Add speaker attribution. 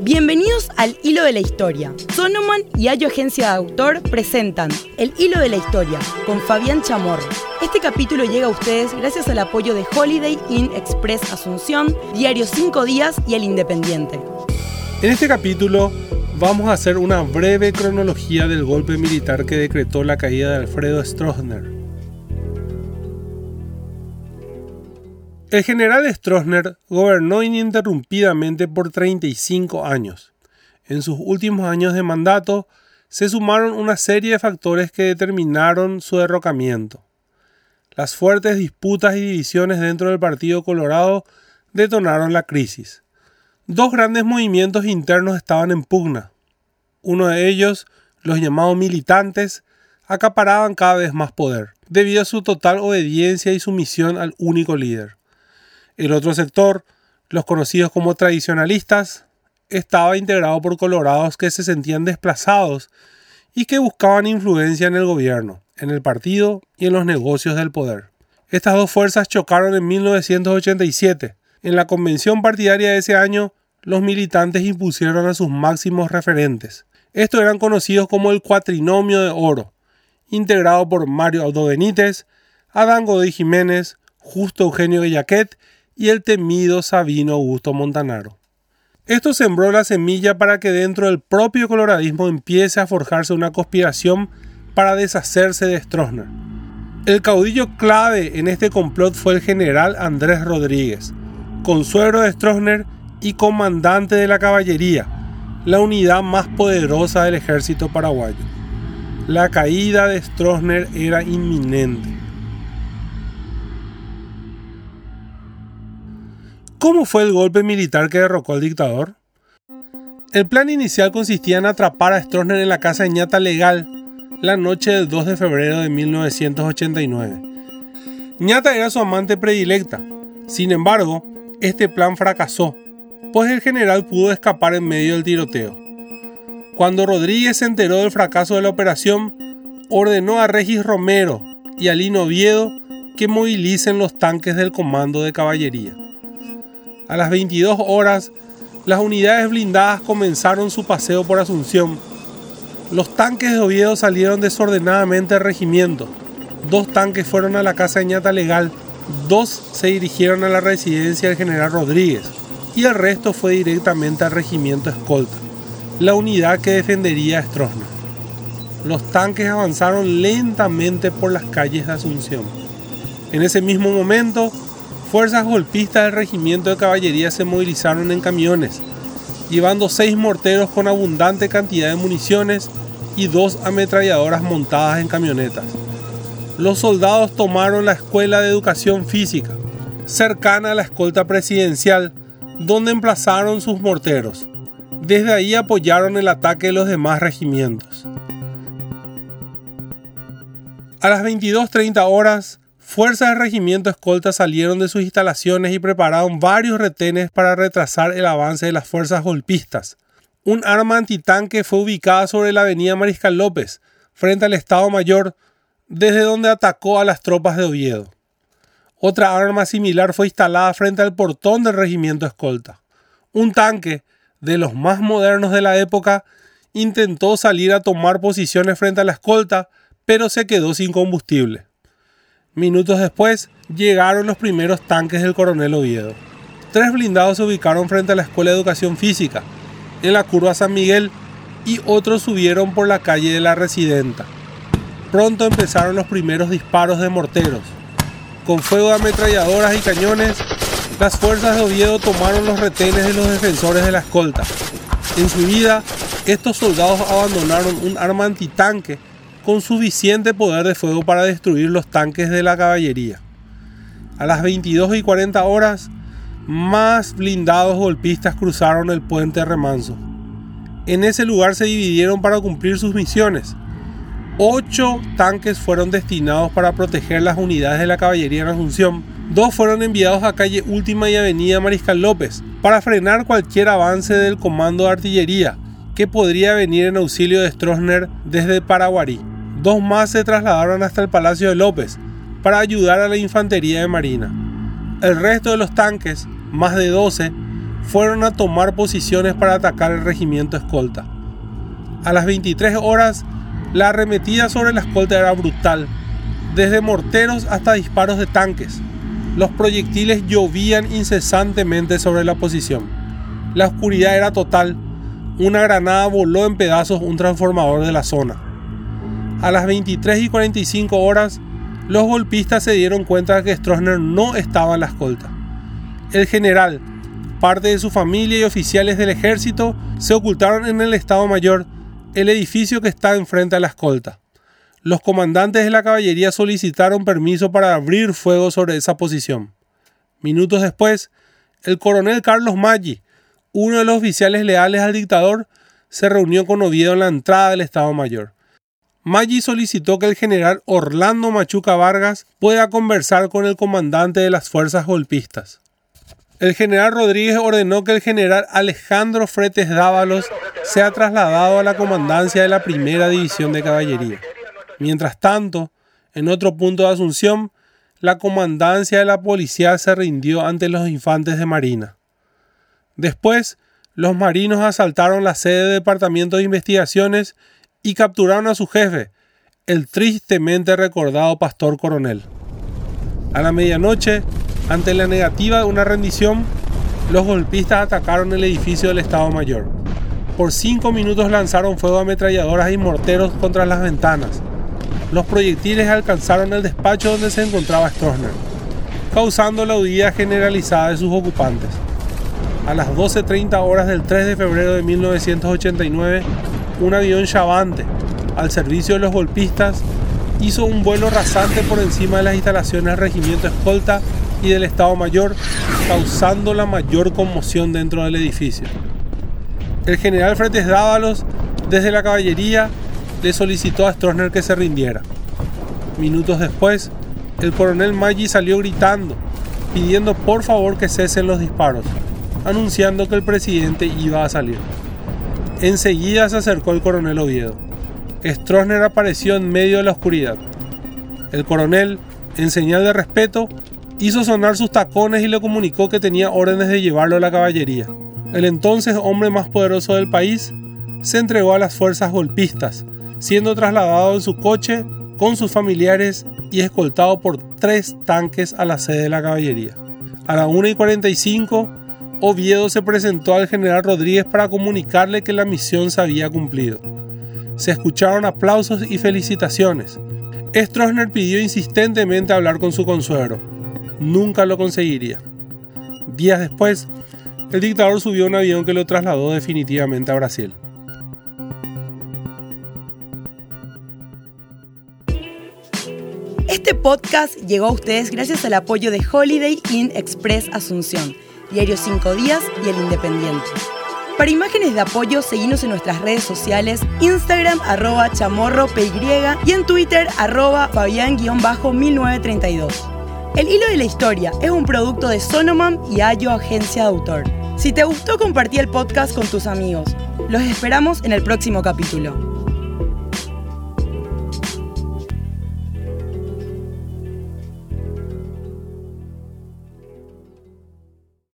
Speaker 1: Bienvenidos al Hilo de la Historia. Sonoman y Ayo Agencia de Autor presentan El Hilo de la Historia con Fabián Chamorro. Este capítulo llega a ustedes gracias al apoyo de Holiday Inn Express Asunción, Diario 5 Días y El Independiente.
Speaker 2: En este capítulo vamos a hacer una breve cronología del golpe militar que decretó la caída de Alfredo Stroessner. El general Stroessner gobernó ininterrumpidamente por 35 años. En sus últimos años de mandato se sumaron una serie de factores que determinaron su derrocamiento. Las fuertes disputas y divisiones dentro del Partido Colorado detonaron la crisis. Dos grandes movimientos internos estaban en pugna. Uno de ellos, los llamados militantes, acaparaban cada vez más poder, debido a su total obediencia y sumisión al único líder. El otro sector, los conocidos como tradicionalistas, estaba integrado por colorados que se sentían desplazados y que buscaban influencia en el gobierno, en el partido y en los negocios del poder. Estas dos fuerzas chocaron en 1987. En la convención partidaria de ese año, los militantes impusieron a sus máximos referentes. Estos eran conocidos como el Cuatrinomio de Oro, integrado por Mario Aldo Benítez, Adán Godoy Jiménez, Justo Eugenio Bellaquet y el temido Sabino Augusto Montanaro. Esto sembró la semilla para que dentro del propio coloradismo empiece a forjarse una conspiración para deshacerse de Stroessner. El caudillo clave en este complot fue el general Andrés Rodríguez, consuegro de Stroessner y comandante de la caballería, la unidad más poderosa del ejército paraguayo. La caída de Stroessner era inminente. ¿Cómo fue el golpe militar que derrocó al dictador? El plan inicial consistía en atrapar a Stroessner en la casa de Ñata Legal la noche del 2 de febrero de 1989. Ñata era su amante predilecta. Sin embargo, este plan fracasó, pues el general pudo escapar en medio del tiroteo. Cuando Rodríguez se enteró del fracaso de la operación, ordenó a Regis Romero y a Lino Oviedo que movilicen los tanques del Comando de Caballería. A las 22 horas, las unidades blindadas comenzaron su paseo por Asunción. Los tanques de Oviedo salieron desordenadamente del regimiento. Dos tanques fueron a la casa de Ñata Legal, dos se dirigieron a la residencia del general Rodríguez y el resto fue directamente al regimiento Escolta, la unidad que defendería a. Los tanques avanzaron lentamente por las calles de Asunción. En ese mismo momento, fuerzas golpistas del regimiento de caballería se movilizaron en camiones, llevando seis morteros con abundante cantidad de municiones y dos ametralladoras montadas en camionetas. Los soldados tomaron la escuela de educación física, cercana a la escolta presidencial, donde emplazaron sus morteros. Desde ahí apoyaron el ataque de los demás regimientos. A las 22.30 horas, Fuerzas del regimiento escolta salieron de sus instalaciones y prepararon varios retenes para retrasar el avance de las fuerzas golpistas. Un arma antitanque fue ubicada sobre la avenida Mariscal López, frente al Estado Mayor, desde donde atacó a las tropas de Oviedo. Otra arma similar fue instalada frente al portón del regimiento escolta. Un tanque, de los más modernos de la época, intentó salir a tomar posiciones frente a la escolta, pero se quedó sin combustible. Minutos después, llegaron los primeros tanques del coronel Oviedo. Tres blindados se ubicaron frente a la Escuela de Educación Física, en la curva San Miguel, y otros subieron por la calle de la Residenta. Pronto empezaron los primeros disparos de morteros. Con fuego de ametralladoras y cañones, las fuerzas de Oviedo tomaron los retenes de los defensores de la escolta. En su vida, estos soldados abandonaron un arma antitanque con suficiente poder de fuego para destruir los tanques de la caballería. A las 22 y 40 horas, más blindados golpistas cruzaron el puente Remanso. En ese lugar se dividieron para cumplir sus misiones. Ocho tanques fueron destinados para proteger las unidades de la caballería en Asunción. Dos fueron enviados a calle Última y Avenida Mariscal López para frenar cualquier avance del comando de artillería que podría venir en auxilio de Stroessner desde Paraguarí. Dos más se trasladaron hasta el Palacio de López para ayudar a la infantería de marina. El resto de los tanques, más de 12, fueron a tomar posiciones para atacar el regimiento escolta. A las 23 horas, la arremetida sobre la escolta era brutal, desde morteros hasta disparos de tanques. Los proyectiles llovían incesantemente sobre la posición. La oscuridad era total. Una granada voló en pedazos un transformador de la zona. A las 23 y 45 horas, los golpistas se dieron cuenta de que Stroessner no estaba en la escolta. El general, parte de su familia y oficiales del ejército se ocultaron en el Estado Mayor, el edificio que está enfrente a la escolta. Los comandantes de la caballería solicitaron permiso para abrir fuego sobre esa posición. Minutos después, el coronel Carlos Maggi, uno de los oficiales leales al dictador, se reunió con Oviedo en la entrada del Estado Mayor. Maggi solicitó que el general Orlando Machuca Vargas pueda conversar con el comandante de las fuerzas golpistas. El general Rodríguez ordenó que el general Alejandro Fretes Dávalos sea trasladado a la comandancia de la primera división de caballería. Mientras tanto, en otro punto de Asunción, la comandancia de la policía se rindió ante los infantes de Marina. Después, los marinos asaltaron la sede del Departamento de Investigaciones y capturaron a su jefe, el tristemente recordado pastor coronel. A la medianoche, ante la negativa de una rendición, los golpistas atacaron el edificio del Estado Mayor. Por cinco minutos lanzaron fuego a ametralladoras y morteros contra las ventanas. Los proyectiles alcanzaron el despacho donde se encontraba Stroessner, causando la huida generalizada de sus ocupantes. A las 12.30 horas del 3 de febrero de 1989, un avión Chavante, al servicio de los golpistas, hizo un vuelo rasante por encima de las instalaciones del regimiento escolta y del Estado Mayor, causando la mayor conmoción dentro del edificio. El general Fretes Dávalos, desde la caballería, le solicitó a Stroessner que se rindiera. Minutos después, el coronel Maggi salió gritando, pidiendo por favor que cesen los disparos, anunciando que el presidente iba a salir. Enseguida se acercó el coronel Oviedo. Stroessner apareció en medio de la oscuridad. El coronel, en señal de respeto, hizo sonar sus tacones y le comunicó que tenía órdenes de llevarlo a la caballería. El entonces hombre más poderoso del país se entregó a las fuerzas golpistas, siendo trasladado en su coche con sus familiares y escoltado por tres tanques a la sede de la caballería. A las 1 y 45 Oviedo se presentó al general Rodríguez para comunicarle que la misión se había cumplido. Se escucharon aplausos y felicitaciones. Stroessner pidió insistentemente hablar con su consuegro. Nunca lo conseguiría. Días después, el dictador subió un avión que lo trasladó definitivamente a Brasil.
Speaker 1: Este podcast llegó a ustedes gracias al apoyo de Holiday Inn Express Asunción Diario 5 Días y El Independiente. Para imágenes de apoyo, seguimos en nuestras redes sociales, Instagram arroba chamorropy y en Twitter arroba fabián-1932. El hilo de la historia es un producto de Sonoman y Ayo Agencia de Autor. Si te gustó, compartí el podcast con tus amigos. Los esperamos en el próximo capítulo.